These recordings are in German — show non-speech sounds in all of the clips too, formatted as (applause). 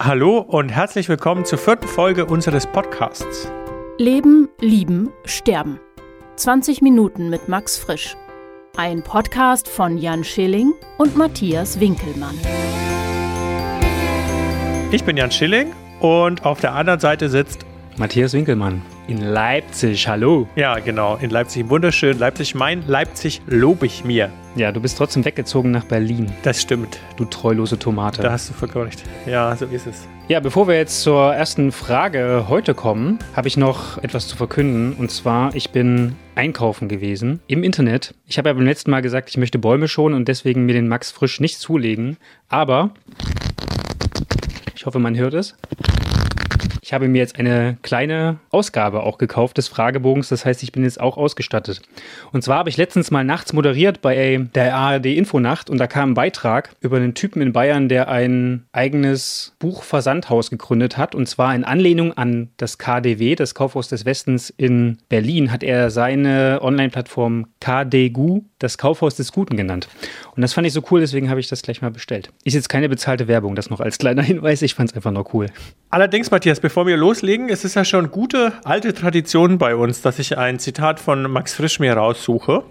Hallo und herzlich willkommen zur vierten Folge unseres Podcasts. Leben, Lieben, Sterben. 20 Minuten mit Max Frisch. Ein Podcast von Jan Schilling und Matthias Winkelmann. Ich bin Jan Schilling und auf der anderen Seite sitzt Matthias Winkelmann in Leipzig. Hallo. Ja, genau, in Leipzig. Wunderschön. Leipzig, mein Leipzig lobe ich mir. Ja, du bist trotzdem weggezogen nach Berlin. Das stimmt. Du treulose Tomate. Da hast du vollkommen recht. Ja, so ist es. Ja, bevor wir jetzt zur ersten Frage heute kommen, habe ich noch etwas zu verkünden. Und zwar, ich bin einkaufen gewesen im Internet. Ich habe ja beim letzten Mal gesagt, ich möchte Bäume schonen und deswegen mir den Max Frisch nicht zulegen. Aber ich hoffe, man hört es. Ich habe mir jetzt eine kleine Ausgabe auch gekauft des Fragebogens. Das heißt, ich bin jetzt auch ausgestattet. Und zwar habe ich letztens mal nachts moderiert bei der ARD Infonacht und da kam ein Beitrag über einen Typen in Bayern, der ein eigenes Buchversandhaus gegründet hat. Und zwar in Anlehnung an das KDW, das Kaufhaus des Westens in Berlin, hat er seine Online-Plattform KDGU, das Kaufhaus des Guten genannt. Und das fand ich so cool, deswegen habe ich das gleich mal bestellt. Ist jetzt keine bezahlte Werbung, das noch als kleiner (laughs) Hinweis. Ich fand es einfach nur cool. Allerdings, Matthias, bevor wir loslegen, es ist ja schon gute alte Tradition bei uns, dass ich ein Zitat von Max Frisch mir raussuche.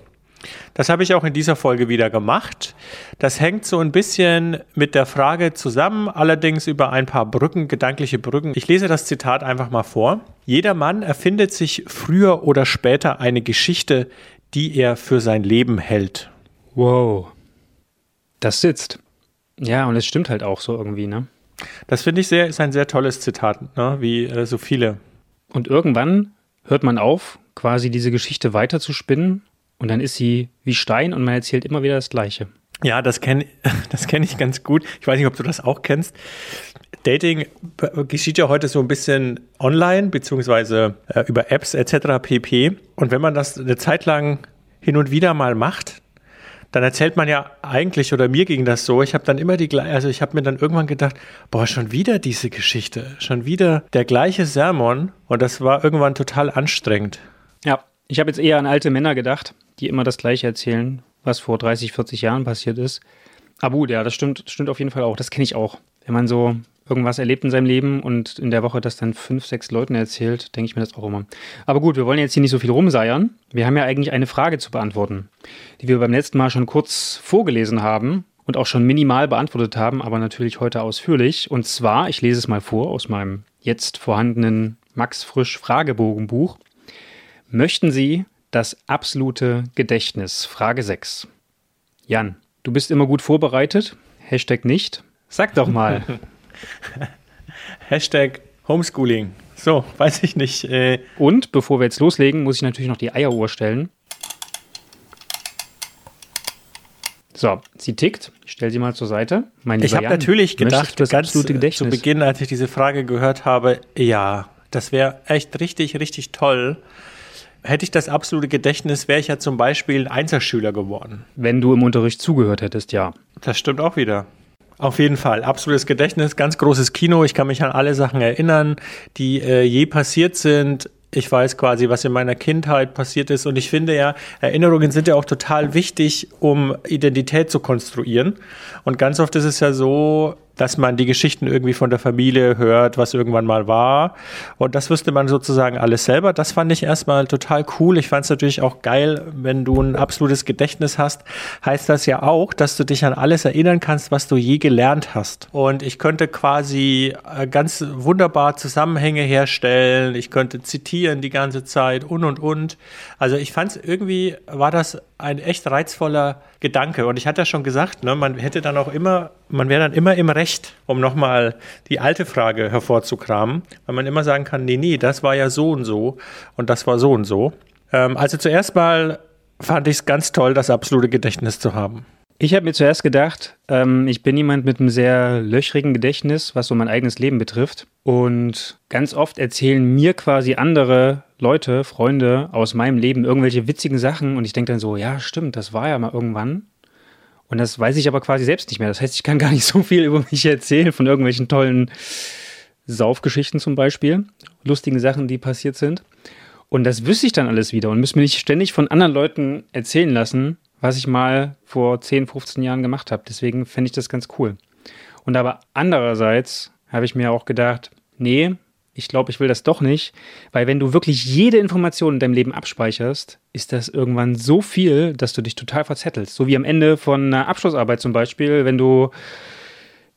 Das habe ich auch in dieser Folge wieder gemacht. Das hängt so ein bisschen mit der Frage zusammen, allerdings über ein paar Brücken, gedankliche Brücken. Ich lese das Zitat einfach mal vor. Jeder Mann erfindet sich früher oder später eine Geschichte, die er für sein Leben hält. Wow. Das sitzt. Ja, und es stimmt halt auch so irgendwie, ne? Das finde ich sehr, ist ein sehr tolles Zitat, ne? wie äh, so viele. Und irgendwann hört man auf, quasi diese Geschichte weiter zu spinnen und dann ist sie wie Stein und man erzählt immer wieder das Gleiche. Ja, das kenne (laughs) das kenn ich ganz gut. Ich weiß nicht, ob du das auch kennst. Dating geschieht ja heute so ein bisschen online, beziehungsweise äh, über Apps etc. pp. Und wenn man das eine Zeit lang hin und wieder mal macht, dann erzählt man ja eigentlich, oder mir ging das so, ich habe dann immer die gleiche, also ich habe mir dann irgendwann gedacht, boah, schon wieder diese Geschichte, schon wieder der gleiche Sermon und das war irgendwann total anstrengend. Ja, ich habe jetzt eher an alte Männer gedacht, die immer das Gleiche erzählen, was vor 30, 40 Jahren passiert ist. Aber gut, ja, das stimmt, stimmt auf jeden Fall auch, das kenne ich auch. Wenn man so irgendwas erlebt in seinem Leben und in der Woche das dann fünf, sechs Leuten erzählt, denke ich mir das auch immer. Aber gut, wir wollen jetzt hier nicht so viel rumseiern. Wir haben ja eigentlich eine Frage zu beantworten, die wir beim letzten Mal schon kurz vorgelesen haben und auch schon minimal beantwortet haben, aber natürlich heute ausführlich. Und zwar, ich lese es mal vor aus meinem jetzt vorhandenen Max Frisch Fragebogenbuch. Möchten Sie das absolute Gedächtnis? Frage 6. Jan, du bist immer gut vorbereitet. Hashtag nicht. Sag doch mal. (laughs) (laughs) Hashtag Homeschooling. So, weiß ich nicht. Äh Und bevor wir jetzt loslegen, muss ich natürlich noch die Eieruhr stellen. So, sie tickt. Ich stelle sie mal zur Seite. Mein ich habe natürlich gedacht, das ganz zu Beginn, als ich diese Frage gehört habe, ja, das wäre echt richtig, richtig toll. Hätte ich das absolute Gedächtnis, wäre ich ja zum Beispiel ein Einzelschüler geworden. Wenn du im Unterricht zugehört hättest, ja. Das stimmt auch wieder. Auf jeden Fall, absolutes Gedächtnis, ganz großes Kino. Ich kann mich an alle Sachen erinnern, die äh, je passiert sind. Ich weiß quasi, was in meiner Kindheit passiert ist. Und ich finde ja, Erinnerungen sind ja auch total wichtig, um Identität zu konstruieren. Und ganz oft ist es ja so, dass man die Geschichten irgendwie von der Familie hört, was irgendwann mal war. Und das wüsste man sozusagen alles selber. Das fand ich erstmal total cool. Ich fand es natürlich auch geil, wenn du ein absolutes Gedächtnis hast, heißt das ja auch, dass du dich an alles erinnern kannst, was du je gelernt hast. Und ich könnte quasi äh, ganz wunderbar Zusammenhänge herstellen. Ich könnte zitieren die ganze Zeit und und und. Also ich fand es irgendwie, war das ein echt reizvoller Gedanke. Und ich hatte ja schon gesagt, ne, man hätte dann auch immer, man wäre dann immer im Recht, um nochmal die alte Frage hervorzukramen, weil man immer sagen kann, nee, nee, das war ja so und so und das war so und so. Ähm, also zuerst mal fand ich es ganz toll, das absolute Gedächtnis zu haben. Ich habe mir zuerst gedacht, ähm, ich bin jemand mit einem sehr löchrigen Gedächtnis, was so mein eigenes Leben betrifft. Und ganz oft erzählen mir quasi andere Leute, Freunde aus meinem Leben irgendwelche witzigen Sachen. Und ich denke dann so, ja, stimmt, das war ja mal irgendwann. Und das weiß ich aber quasi selbst nicht mehr. Das heißt, ich kann (laughs) gar nicht so viel über mich erzählen, von irgendwelchen tollen Saufgeschichten zum Beispiel, lustigen Sachen, die passiert sind. Und das wüsste ich dann alles wieder und müsste mir nicht ständig von anderen Leuten erzählen lassen, was ich mal vor 10, 15 Jahren gemacht habe. Deswegen fände ich das ganz cool. Und aber andererseits habe ich mir auch gedacht, nee, ich glaube, ich will das doch nicht, weil wenn du wirklich jede Information in deinem Leben abspeicherst, ist das irgendwann so viel, dass du dich total verzettelst. So wie am Ende von einer Abschlussarbeit zum Beispiel, wenn du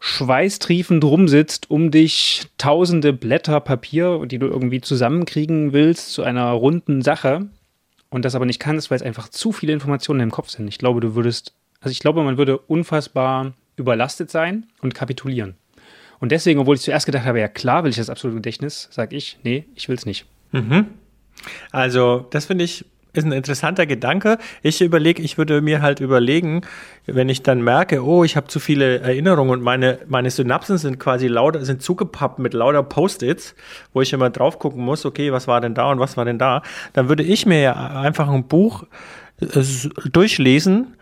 schweißtriefend rumsitzt, um dich tausende Blätter Papier, die du irgendwie zusammenkriegen willst, zu einer runden Sache und das aber nicht kannst, weil es einfach zu viele Informationen im Kopf sind. Ich glaube, du würdest, also ich glaube, man würde unfassbar überlastet sein und kapitulieren. Und deswegen, obwohl ich zuerst gedacht habe, ja klar will ich das absolute Gedächtnis, sage ich, nee, ich will es nicht. Mhm. Also, das finde ich ist ein interessanter Gedanke. Ich überlege, ich würde mir halt überlegen, wenn ich dann merke, oh, ich habe zu viele Erinnerungen und meine, meine Synapsen sind quasi lauter, sind zugepappt mit lauter Post-its, wo ich immer drauf gucken muss, okay, was war denn da und was war denn da, dann würde ich mir ja einfach ein Buch äh, durchlesen,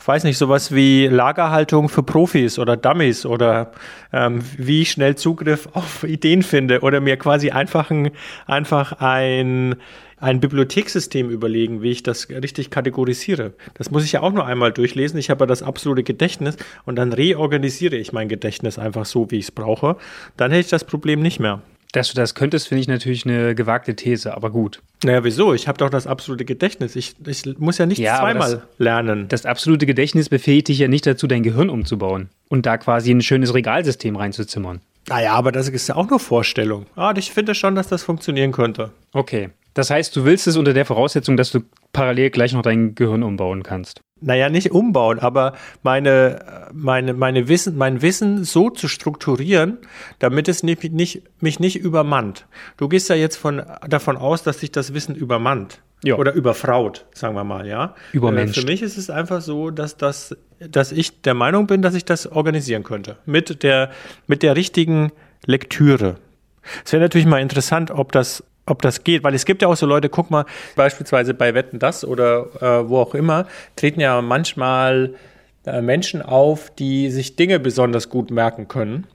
ich weiß nicht, sowas wie Lagerhaltung für Profis oder Dummies oder ähm, wie ich schnell Zugriff (laughs) auf Ideen finde oder mir quasi einfach ein, einfach ein, ein Bibliothekssystem überlegen, wie ich das richtig kategorisiere. Das muss ich ja auch nur einmal durchlesen. Ich habe ja das absolute Gedächtnis und dann reorganisiere ich mein Gedächtnis einfach so, wie ich es brauche. Dann hätte ich das Problem nicht mehr. Dass du das könntest, finde ich natürlich eine gewagte These, aber gut. Naja, wieso? Ich habe doch das absolute Gedächtnis. Ich, ich muss ja nicht ja, zweimal das, lernen. Das absolute Gedächtnis befähigt dich ja nicht dazu, dein Gehirn umzubauen und da quasi ein schönes Regalsystem reinzuzimmern. Naja, aber das ist ja auch nur Vorstellung. Ah, ich finde schon, dass das funktionieren könnte. Okay. Das heißt, du willst es unter der Voraussetzung, dass du parallel gleich noch dein Gehirn umbauen kannst naja, nicht umbauen, aber meine, meine, meine Wissen, mein Wissen so zu strukturieren, damit es nicht, nicht, mich nicht übermannt. Du gehst ja jetzt von, davon aus, dass sich das Wissen übermannt. Ja. Oder überfraut, sagen wir mal, ja. Übermensch. Äh, für mich ist es einfach so, dass, das, dass ich der Meinung bin, dass ich das organisieren könnte. Mit der, mit der richtigen Lektüre. Es wäre natürlich mal interessant, ob das ob das geht, weil es gibt ja auch so Leute, guck mal, beispielsweise bei Wetten das oder äh, wo auch immer, treten ja manchmal äh, Menschen auf, die sich Dinge besonders gut merken können.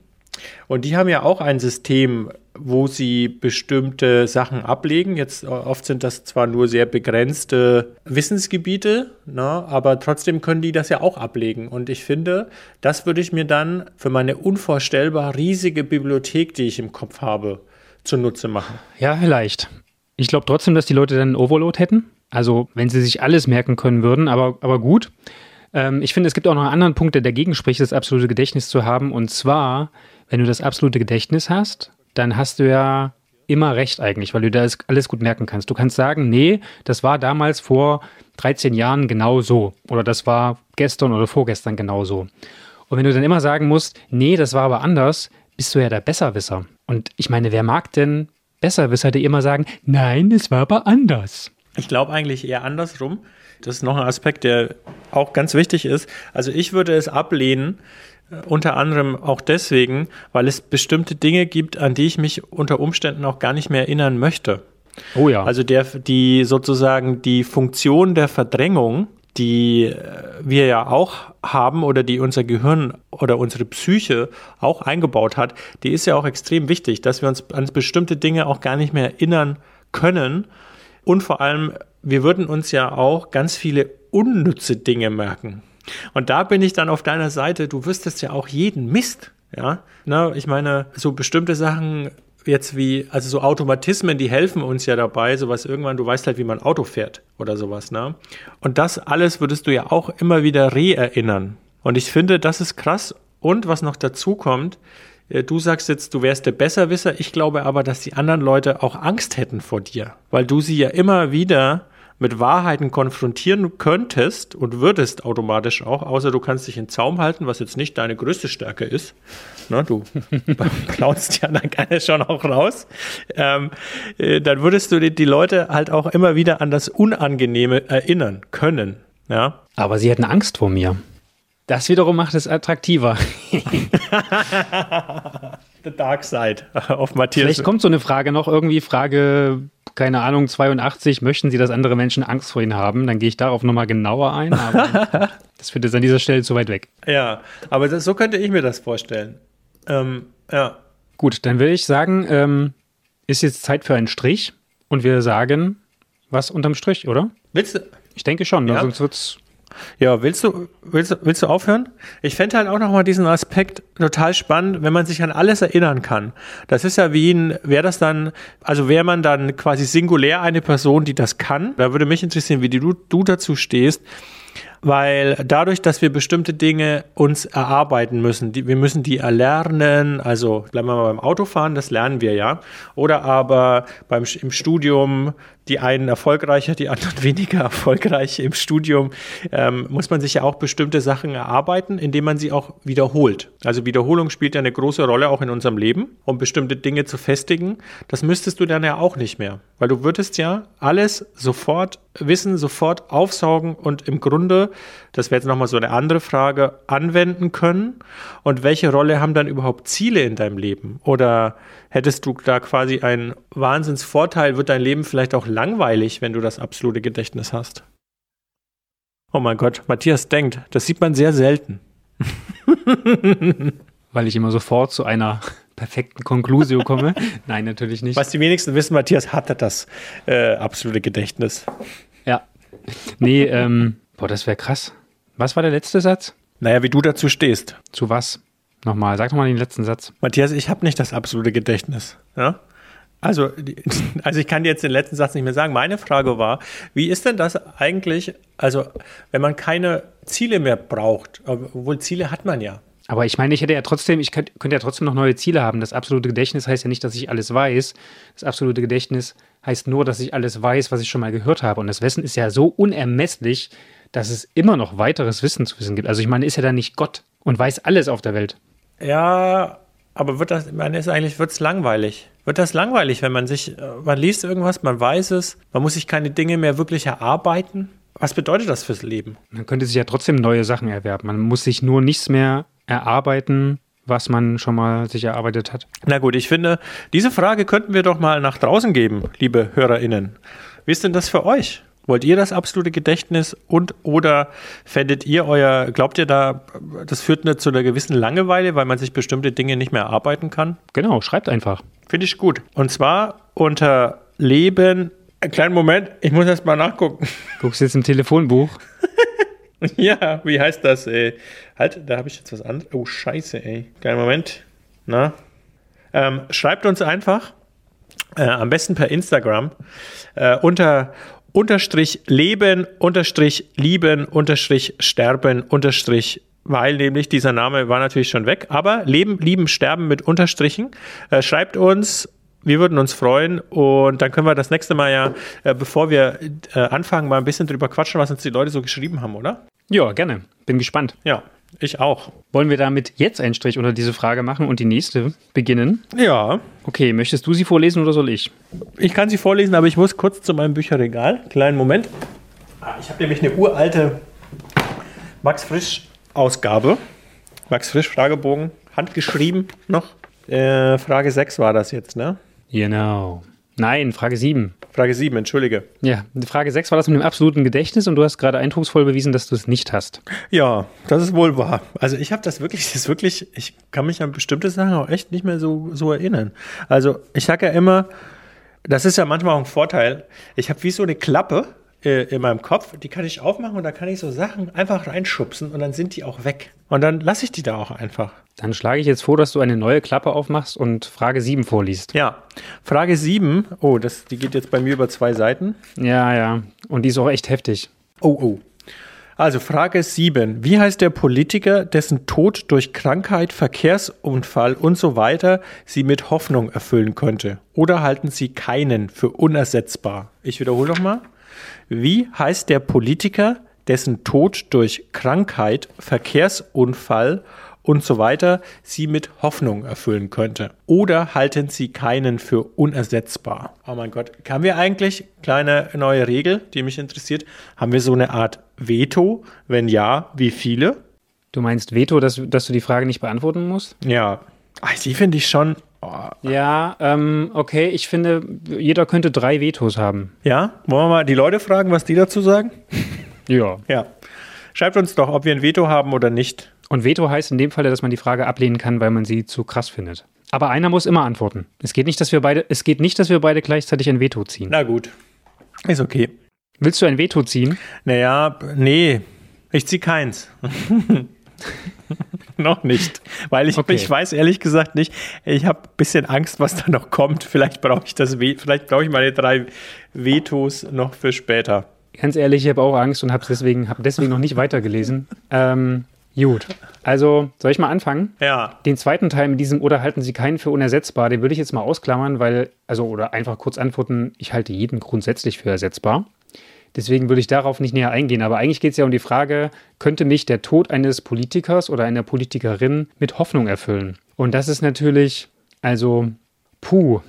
Und die haben ja auch ein System, wo sie bestimmte Sachen ablegen. Jetzt äh, oft sind das zwar nur sehr begrenzte Wissensgebiete, ne, aber trotzdem können die das ja auch ablegen. Und ich finde, das würde ich mir dann für meine unvorstellbar riesige Bibliothek, die ich im Kopf habe, zunutze machen. Ja, vielleicht. Ich glaube trotzdem, dass die Leute dann einen Overload hätten. Also, wenn sie sich alles merken können würden, aber, aber gut. Ähm, ich finde, es gibt auch noch einen anderen Punkt, der dagegen spricht, das absolute Gedächtnis zu haben. Und zwar, wenn du das absolute Gedächtnis hast, dann hast du ja immer recht eigentlich, weil du da alles gut merken kannst. Du kannst sagen, nee, das war damals vor 13 Jahren genau so. Oder das war gestern oder vorgestern genau so. Und wenn du dann immer sagen musst, nee, das war aber anders, bist du ja der Besserwisser. Und ich meine, wer mag denn Besserwisser, die immer sagen, nein, es war aber anders? Ich glaube eigentlich eher andersrum. Das ist noch ein Aspekt, der auch ganz wichtig ist. Also ich würde es ablehnen, äh, unter anderem auch deswegen, weil es bestimmte Dinge gibt, an die ich mich unter Umständen auch gar nicht mehr erinnern möchte. Oh ja. Also der, die sozusagen die Funktion der Verdrängung die äh, wir ja auch haben oder die unser Gehirn oder unsere Psyche auch eingebaut hat, die ist ja auch extrem wichtig, dass wir uns an bestimmte Dinge auch gar nicht mehr erinnern können. Und vor allem, wir würden uns ja auch ganz viele unnütze Dinge merken. Und da bin ich dann auf deiner Seite, du wüsstest ja auch jeden Mist. Ja, na, ich meine, so bestimmte Sachen jetzt wie, also so Automatismen, die helfen uns ja dabei, sowas irgendwann, du weißt halt, wie man Auto fährt oder sowas, ne? Und das alles würdest du ja auch immer wieder re-erinnern. Und ich finde, das ist krass. Und was noch dazu kommt, äh, du sagst jetzt, du wärst der Besserwisser. Ich glaube aber, dass die anderen Leute auch Angst hätten vor dir, weil du sie ja immer wieder mit Wahrheiten konfrontieren könntest und würdest automatisch auch, außer du kannst dich in Zaum halten, was jetzt nicht deine größte Stärke ist. Ne, du (laughs) plaudst ja dann gerne schon auch raus. Ähm, äh, dann würdest du die, die Leute halt auch immer wieder an das Unangenehme erinnern können. Ja? Aber sie hätten Angst vor mir. Das wiederum macht es attraktiver. (laughs) The Dark Side (laughs) auf Matthias. Vielleicht kommt so eine Frage noch, irgendwie Frage keine Ahnung, 82, möchten Sie, dass andere Menschen Angst vor Ihnen haben? Dann gehe ich darauf nochmal genauer ein, aber (laughs) das führt jetzt an dieser Stelle zu weit weg. Ja, aber das, so könnte ich mir das vorstellen. Ähm, ja. Gut, dann würde ich sagen, ähm, ist jetzt Zeit für einen Strich und wir sagen was unterm Strich, oder? Willst du? Ich denke schon, ja. sonst wird es Ja, willst du, willst, willst du aufhören? Ich fände halt auch nochmal diesen Aspekt total spannend, wenn man sich an alles erinnern kann. Das ist ja wie ein, wäre das dann, also wäre man dann quasi singulär eine Person, die das kann? Da würde mich interessieren, wie du, du dazu stehst. Weil dadurch, dass wir bestimmte Dinge uns erarbeiten müssen, die, wir müssen die erlernen, also bleiben wir mal beim Autofahren, das lernen wir ja. Oder aber beim, im Studium, die einen erfolgreicher, die anderen (laughs) weniger erfolgreich im Studium, ähm, muss man sich ja auch bestimmte Sachen erarbeiten, indem man sie auch wiederholt. Also Wiederholung spielt ja eine große Rolle auch in unserem Leben, um bestimmte Dinge zu festigen. Das müsstest du dann ja auch nicht mehr, weil du würdest ja alles sofort wissen, sofort aufsaugen und im Grunde, das wäre jetzt nochmal so eine andere Frage, anwenden können. Und welche Rolle haben dann überhaupt Ziele in deinem Leben? Oder hättest du da quasi einen Wahnsinnsvorteil? Wird dein Leben vielleicht auch langweilig, wenn du das absolute Gedächtnis hast? Oh mein Gott, Matthias denkt, das sieht man sehr selten. (laughs) Weil ich immer sofort zu einer perfekten Konklusion komme. (laughs) Nein, natürlich nicht. Was die wenigsten wissen, Matthias hatte das äh, absolute Gedächtnis. Ja. Nee, ähm, boah, das wäre krass. Was war der letzte Satz? Naja, wie du dazu stehst. Zu was? Nochmal, sag doch mal den letzten Satz. Matthias, ich habe nicht das absolute Gedächtnis. Ja? Also, (laughs) also ich kann dir jetzt den letzten Satz nicht mehr sagen. Meine Frage war, wie ist denn das eigentlich, also wenn man keine Ziele mehr braucht, obwohl Ziele hat man ja. Aber ich meine, ich hätte ja trotzdem, ich könnte, könnte ja trotzdem noch neue Ziele haben. Das absolute Gedächtnis heißt ja nicht, dass ich alles weiß. Das absolute Gedächtnis heißt nur, dass ich alles weiß, was ich schon mal gehört habe. Und das Wissen ist ja so unermesslich, dass es immer noch weiteres Wissen zu wissen gibt. Also ich meine, ist ja dann nicht Gott und weiß alles auf der Welt. Ja, aber wird das, man ist eigentlich, wird es langweilig. Wird das langweilig, wenn man sich, äh, man liest irgendwas, man weiß es, man muss sich keine Dinge mehr wirklich erarbeiten? Was bedeutet das fürs Leben? Man könnte sich ja trotzdem neue Sachen erwerben. Man muss sich nur nichts mehr erarbeiten, was man schon mal sich erarbeitet hat. Na gut, ich finde, diese Frage könnten wir doch mal nach draußen geben, liebe HörerInnen. Wie ist denn das für euch? Wollt ihr das absolute Gedächtnis und oder fändet ihr euer, glaubt ihr da, das führt nicht zu einer gewissen Langeweile, weil man sich bestimmte Dinge nicht mehr erarbeiten kann? Genau, schreibt einfach. Finde ich gut. Und zwar unter Leben, einen kleinen Moment, ich muss erst mal nachgucken. Guckst jetzt im Telefonbuch. (laughs) ja, wie heißt das, ey? Halt, da habe ich jetzt was anderes. Oh, scheiße, ey. Kleinen Moment. Na? Ähm, schreibt uns einfach, äh, am besten per Instagram, äh, unter unterstrich leben, unterstrich lieben, unterstrich sterben, unterstrich weil nämlich dieser Name war natürlich schon weg, aber leben, lieben, sterben mit Unterstrichen. Äh, schreibt uns, wir würden uns freuen und dann können wir das nächste Mal ja, äh, bevor wir äh, anfangen, mal ein bisschen drüber quatschen, was uns die Leute so geschrieben haben, oder? Ja, gerne. Bin gespannt. Ja, ich auch. Wollen wir damit jetzt einen Strich unter diese Frage machen und die nächste beginnen? Ja, Okay, möchtest du sie vorlesen oder soll ich? ich kann sie vorlesen, aber ich muss kurz zu meinem Bücherregal. Kleinen Moment. Ah, Ich habe nämlich eine uralte Max Frisch Ausgabe. Max Frisch Fragebogen, handgeschrieben noch. Äh, Frage 6 war das jetzt, ne? Genau. Nein, Frage 7. Frage 7, entschuldige. Ja, Frage 6 war das mit dem absoluten Gedächtnis und du hast gerade eindrucksvoll bewiesen, dass du es nicht hast. Ja, das ist wohl wahr. Also ich habe das wirklich, (laughs) das ist wirklich, ich kann mich an bestimmte Sachen auch echt nicht mehr so, so erinnern. Also ich sage ja immer, das ist ja manchmal auch ein Vorteil. Ich habe wie so eine Klappe äh, in meinem Kopf, die kann ich aufmachen und da kann ich so Sachen einfach reinschubsen und dann sind die auch weg. Und dann lasse ich die da auch einfach. Dann schlage ich jetzt vor, dass du eine neue Klappe aufmachst und Frage 7 vorliest. Ja, Frage 7. Oh, das, die geht jetzt bei mir über zwei Seiten. Ja, ja. Und die ist auch echt heftig. Oh, oh. Also Frage 7. Wie heißt der Politiker, dessen Tod durch Krankheit, Verkehrsunfall und so weiter Sie mit Hoffnung erfüllen könnte? Oder halten Sie keinen für unersetzbar? Ich wiederhole nochmal. Wie heißt der Politiker, dessen Tod durch Krankheit, Verkehrsunfall und so weiter Sie mit Hoffnung erfüllen könnte? Oder halten Sie keinen für unersetzbar? Oh mein Gott, haben wir eigentlich, kleine neue Regel, die mich interessiert, haben wir so eine Art Veto? Wenn ja, wie viele? Du meinst Veto, dass, dass du die Frage nicht beantworten musst? Ja, Ach, die finde ich schon. Ja, ähm, okay. Ich finde, jeder könnte drei Vetos haben. Ja, wollen wir mal die Leute fragen, was die dazu sagen? (laughs) Ja. Ja. Schreibt uns doch, ob wir ein Veto haben oder nicht. Und Veto heißt in dem Fall, dass man die Frage ablehnen kann, weil man sie zu krass findet. Aber einer muss immer antworten. Es geht nicht, dass wir beide, es geht nicht, dass wir beide gleichzeitig ein Veto ziehen. Na gut. Ist okay. Willst du ein Veto ziehen? Naja, nee. Ich ziehe keins. (laughs) noch nicht. Weil ich, Okay. ich weiß ehrlich gesagt nicht, ich habe ein bisschen Angst, was da noch kommt. Vielleicht brauche ich das, vielleicht brauche ich meine drei Vetos noch für später. Ganz ehrlich, ich habe auch Angst und habe deswegen, hab deswegen noch nicht weitergelesen. Ähm, gut. Also, soll ich mal anfangen? Ja, Den zweiten Teil mit diesem oder halten Sie keinen für unersetzbar, den würde ich jetzt mal ausklammern, weil, also, oder einfach kurz antworten, ich halte jeden grundsätzlich für ersetzbar. Deswegen würde ich darauf nicht näher eingehen. Aber eigentlich geht es ja um die Frage, könnte mich der Tod eines Politikers oder einer Politikerin mit Hoffnung erfüllen? Und das ist natürlich, also, puh,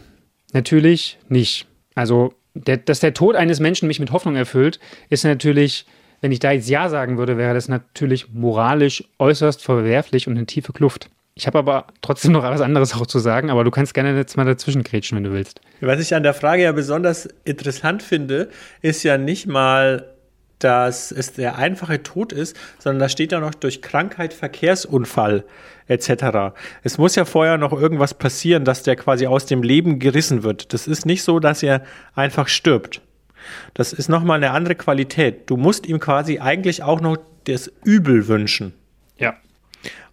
natürlich nicht. Also, der, dass der Tod eines Menschen mich mit Hoffnung erfüllt, ist natürlich, wenn ich da jetzt Ja sagen würde, wäre das natürlich moralisch äußerst verwerflich und eine tiefe Kluft. Ich habe aber trotzdem noch was anderes auch zu sagen, aber du kannst gerne jetzt mal dazwischen grätschen, wenn du willst. Was ich an der Frage ja besonders interessant finde, ist ja nicht mal, dass es der einfache Tod ist, sondern da steht ja noch durch Krankheit, Verkehrsunfall etc. Es muss ja vorher noch irgendwas passieren, dass der quasi aus dem Leben gerissen wird. Das ist nicht so, dass er einfach stirbt. Das ist nochmal eine andere Qualität. Du musst ihm quasi eigentlich auch noch das Übel wünschen. Ja.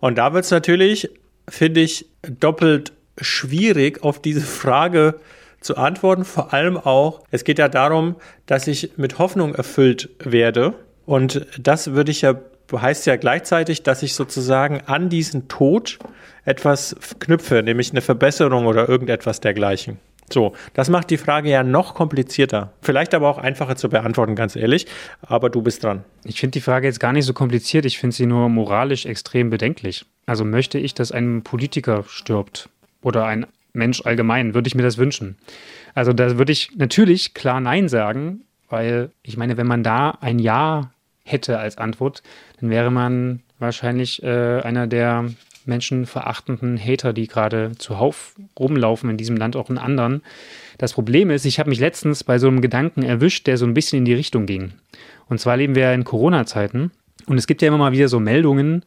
Und da wird es natürlich, finde ich, doppelt schwierig, auf diese Frage zu antworten. Vor allem auch, es geht ja darum, dass ich mit Hoffnung erfüllt werde. Und das würde ich ja, heißt ja gleichzeitig, dass ich sozusagen an diesen Tod etwas knüpfe, nämlich eine Verbesserung oder irgendetwas dergleichen. So, das macht die Frage ja noch komplizierter. Vielleicht aber auch einfacher zu beantworten, ganz ehrlich. Aber du bist dran. Ich finde die Frage jetzt gar nicht so kompliziert, ich finde sie nur moralisch extrem bedenklich. Also möchte ich, dass ein Politiker stirbt oder ein Mensch allgemein, würde ich mir das wünschen. Also da würde ich natürlich klar Nein sagen, weil ich meine, wenn man da ein Ja hätte als Antwort, dann wäre man wahrscheinlich äh, einer der menschenverachtenden Hater, die gerade zuhauf rumlaufen in diesem Land, auch in anderen. Das Problem ist, ich habe mich letztens bei so einem Gedanken erwischt, der so ein bisschen in die Richtung ging. Und zwar leben wir in Corona-Zeiten und es gibt ja immer mal wieder so Meldungen,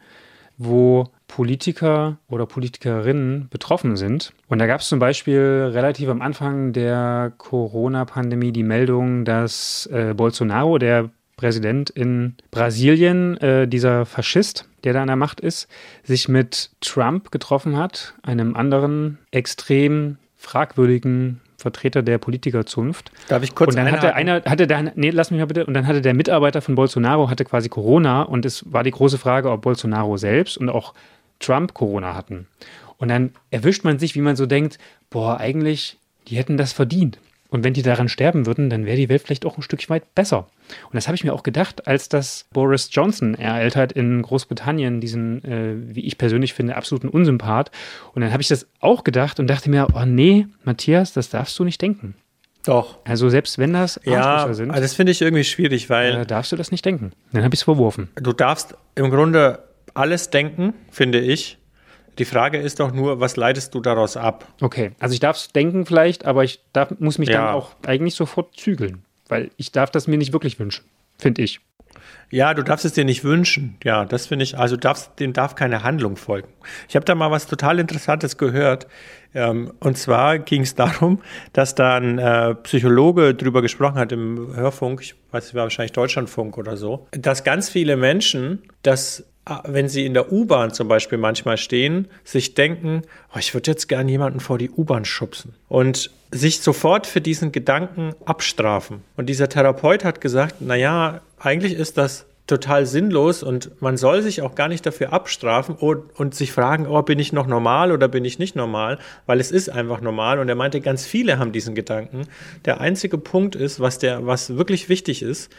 wo Politiker oder Politikerinnen betroffen sind. Und da gab es zum Beispiel relativ am Anfang der Corona-Pandemie die Meldung, dass äh, Bolsonaro, der Präsident in Brasilien, äh, dieser Faschist, der da an der Macht ist, sich mit Trump getroffen hat, einem anderen extrem fragwürdigen Vertreter der Politikerzunft. Darf ich kurz und dann hatte einer, hatte der, nee, lass mich mal bitte, und dann hatte der Mitarbeiter von Bolsonaro hatte quasi Corona und es war die große Frage, ob Bolsonaro selbst und auch Trump Corona hatten. Und dann erwischt man sich, wie man so denkt, boah, eigentlich, die hätten das verdient. Und wenn die daran sterben würden, dann wäre die Welt vielleicht auch ein Stückchen weit besser. Und das habe ich mir auch gedacht, als das Boris Johnson ereilt hat in Großbritannien, diesen, äh, wie ich persönlich finde, absoluten Unsympath. Und dann habe ich das auch gedacht und dachte mir, oh nee, Matthias, das darfst du nicht denken. Doch. Also selbst wenn das Ja, sind, also das finde ich irgendwie schwierig, weil äh, darfst du das nicht denken. Dann habe ich es verworfen. du darfst im Grunde alles denken, finde ich. Die Frage ist doch nur, was leitest du daraus ab? Okay, also ich darf es denken vielleicht, aber ich darf, muss mich Ja. dann auch eigentlich sofort zügeln, weil ich darf das mir nicht wirklich wünschen, finde ich. Ja, du darfst es dir nicht wünschen. Ja, das finde ich, also darfst, dem darf keine Handlung folgen. Ich habe da mal was total Interessantes gehört. Ähm, und zwar ging es (laughs) darum, dass da ein äh, Psychologe drüber gesprochen hat im Hörfunk, ich weiß, es war wahrscheinlich Deutschlandfunk oder so, dass ganz viele Menschen, dass äh, wenn sie in der U-Bahn zum Beispiel manchmal stehen, sich denken, oh, ich würde jetzt gern jemanden vor die U-Bahn schubsen. Und sich sofort für diesen Gedanken abstrafen. Und dieser Therapeut hat gesagt, naja, eigentlich ist das total sinnlos und man soll sich auch gar nicht dafür abstrafen und, und sich fragen, oh, bin ich noch normal oder bin ich nicht normal, weil es ist einfach normal und er meinte, ganz viele haben diesen Gedanken. Der einzige Punkt ist, was der, was wirklich wichtig ist,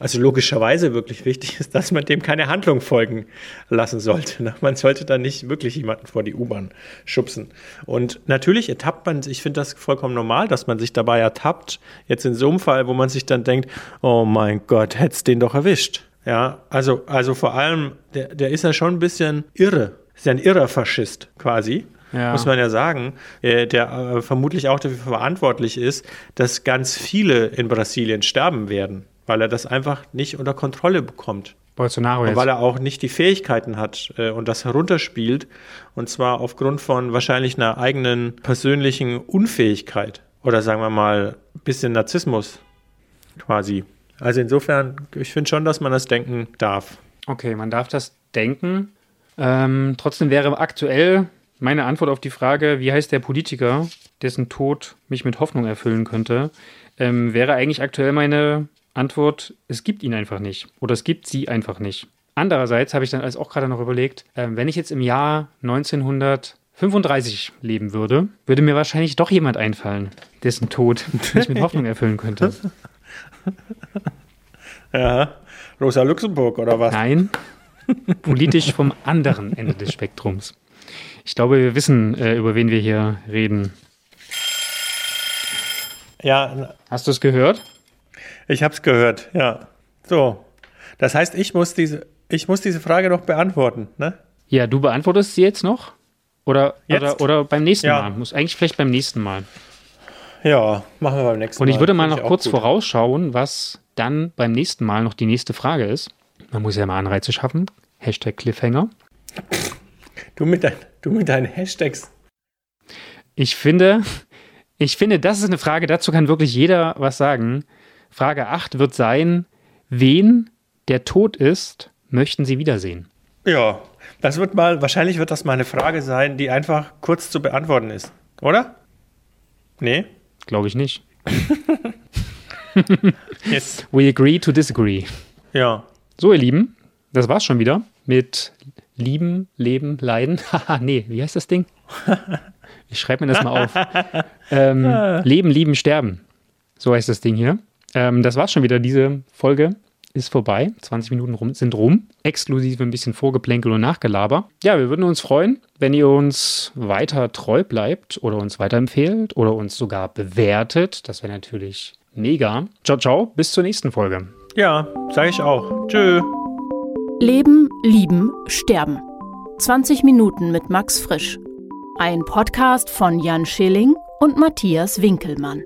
also logischerweise wirklich wichtig ist, (laughs) dass man dem keine Handlung folgen lassen sollte. ne? Man sollte dann nicht wirklich jemanden vor die U-Bahn schubsen. Und natürlich ertappt man, ich finde das vollkommen normal, dass man sich dabei ertappt. Jetzt in so einem Fall, wo man sich dann denkt, oh mein Gott, hätt's den doch erwischt. Ja, also, also vor allem, der, der ist ja schon ein bisschen irre. Ist ja ein irrer Faschist quasi. Ja. Muss man ja sagen, äh, der äh, vermutlich auch dafür verantwortlich ist, dass ganz viele in Brasilien sterben werden, weil er das einfach nicht unter Kontrolle bekommt. Bolsonaro Und jetzt. weil er auch nicht die Fähigkeiten hat äh, und das herunterspielt. Und zwar aufgrund von wahrscheinlich einer eigenen persönlichen Unfähigkeit. Oder sagen wir mal, ein bisschen Narzissmus quasi. Also insofern, ich finde schon, dass man das denken darf. Okay, man darf das denken. Ähm, trotzdem wäre aktuell meine Antwort auf die Frage, wie heißt der Politiker, dessen Tod mich mit Hoffnung erfüllen könnte, ähm, wäre eigentlich aktuell meine Antwort, es gibt ihn einfach nicht. Oder es gibt sie einfach nicht. Andererseits habe ich dann als auch gerade noch überlegt, äh, wenn ich jetzt im Jahr 1935 leben würde, würde mir wahrscheinlich doch jemand einfallen, dessen Tod (laughs) mich mit Hoffnung erfüllen könnte. (laughs) Ja, Rosa Luxemburg oder was? Nein, (laughs) politisch vom anderen Ende des Spektrums. Ich glaube, wir wissen, äh, über wen wir hier reden. Ja, Hast du es gehört? ich habe es gehört, ja. So, das heißt, ich muss diese, ich muss diese Frage noch beantworten, ne? Ja, du beantwortest sie jetzt noch? Oder, Jetzt? oder, oder beim nächsten Ja. Mal? Muss eigentlich vielleicht beim nächsten Mal. Ja, machen wir beim nächsten Und Mal. ich würde mal noch kurz gut. vorausschauen, was dann beim nächsten Mal noch die nächste Frage ist. Man muss ja mal Anreize schaffen. Hashtag Cliffhanger. Du mit, dein, du mit deinen Hashtags. Ich finde, ich finde, das ist eine Frage, dazu kann wirklich jeder was sagen. Frage 8 wird sein, wen der tot ist, möchten Sie wiedersehen? Ja, das wird mal, wahrscheinlich wird das mal eine Frage sein, die einfach kurz zu beantworten ist, oder? Nee? Glaube ich nicht. (laughs) Yes. We agree to disagree. Ja. So, ihr Lieben, das war's schon wieder mit Lieben, Leben, Leiden. (laughs) Haha, nee, wie heißt das Ding? (laughs) Ich schreibe mir das mal auf. Ähm, Leben, Lieben, Sterben. So heißt das Ding hier. Ähm, das war's schon wieder. Diese Folge ist vorbei. 20 Minuten rum, sind rum. Exklusive ein bisschen Vorgeplänkel und Nachgelaber. Ja, wir würden uns freuen, wenn ihr uns weiter treu bleibt oder uns weiterempfehlt oder uns sogar bewertet. Das wäre natürlich mega. Ciao, ciao. Bis zur nächsten Folge. Ja, sage ich auch. Tschö. Leben, Lieben, Sterben. 20 Minuten mit Max Frisch. Ein Podcast von Jan Schilling und Matthias Winkelmann.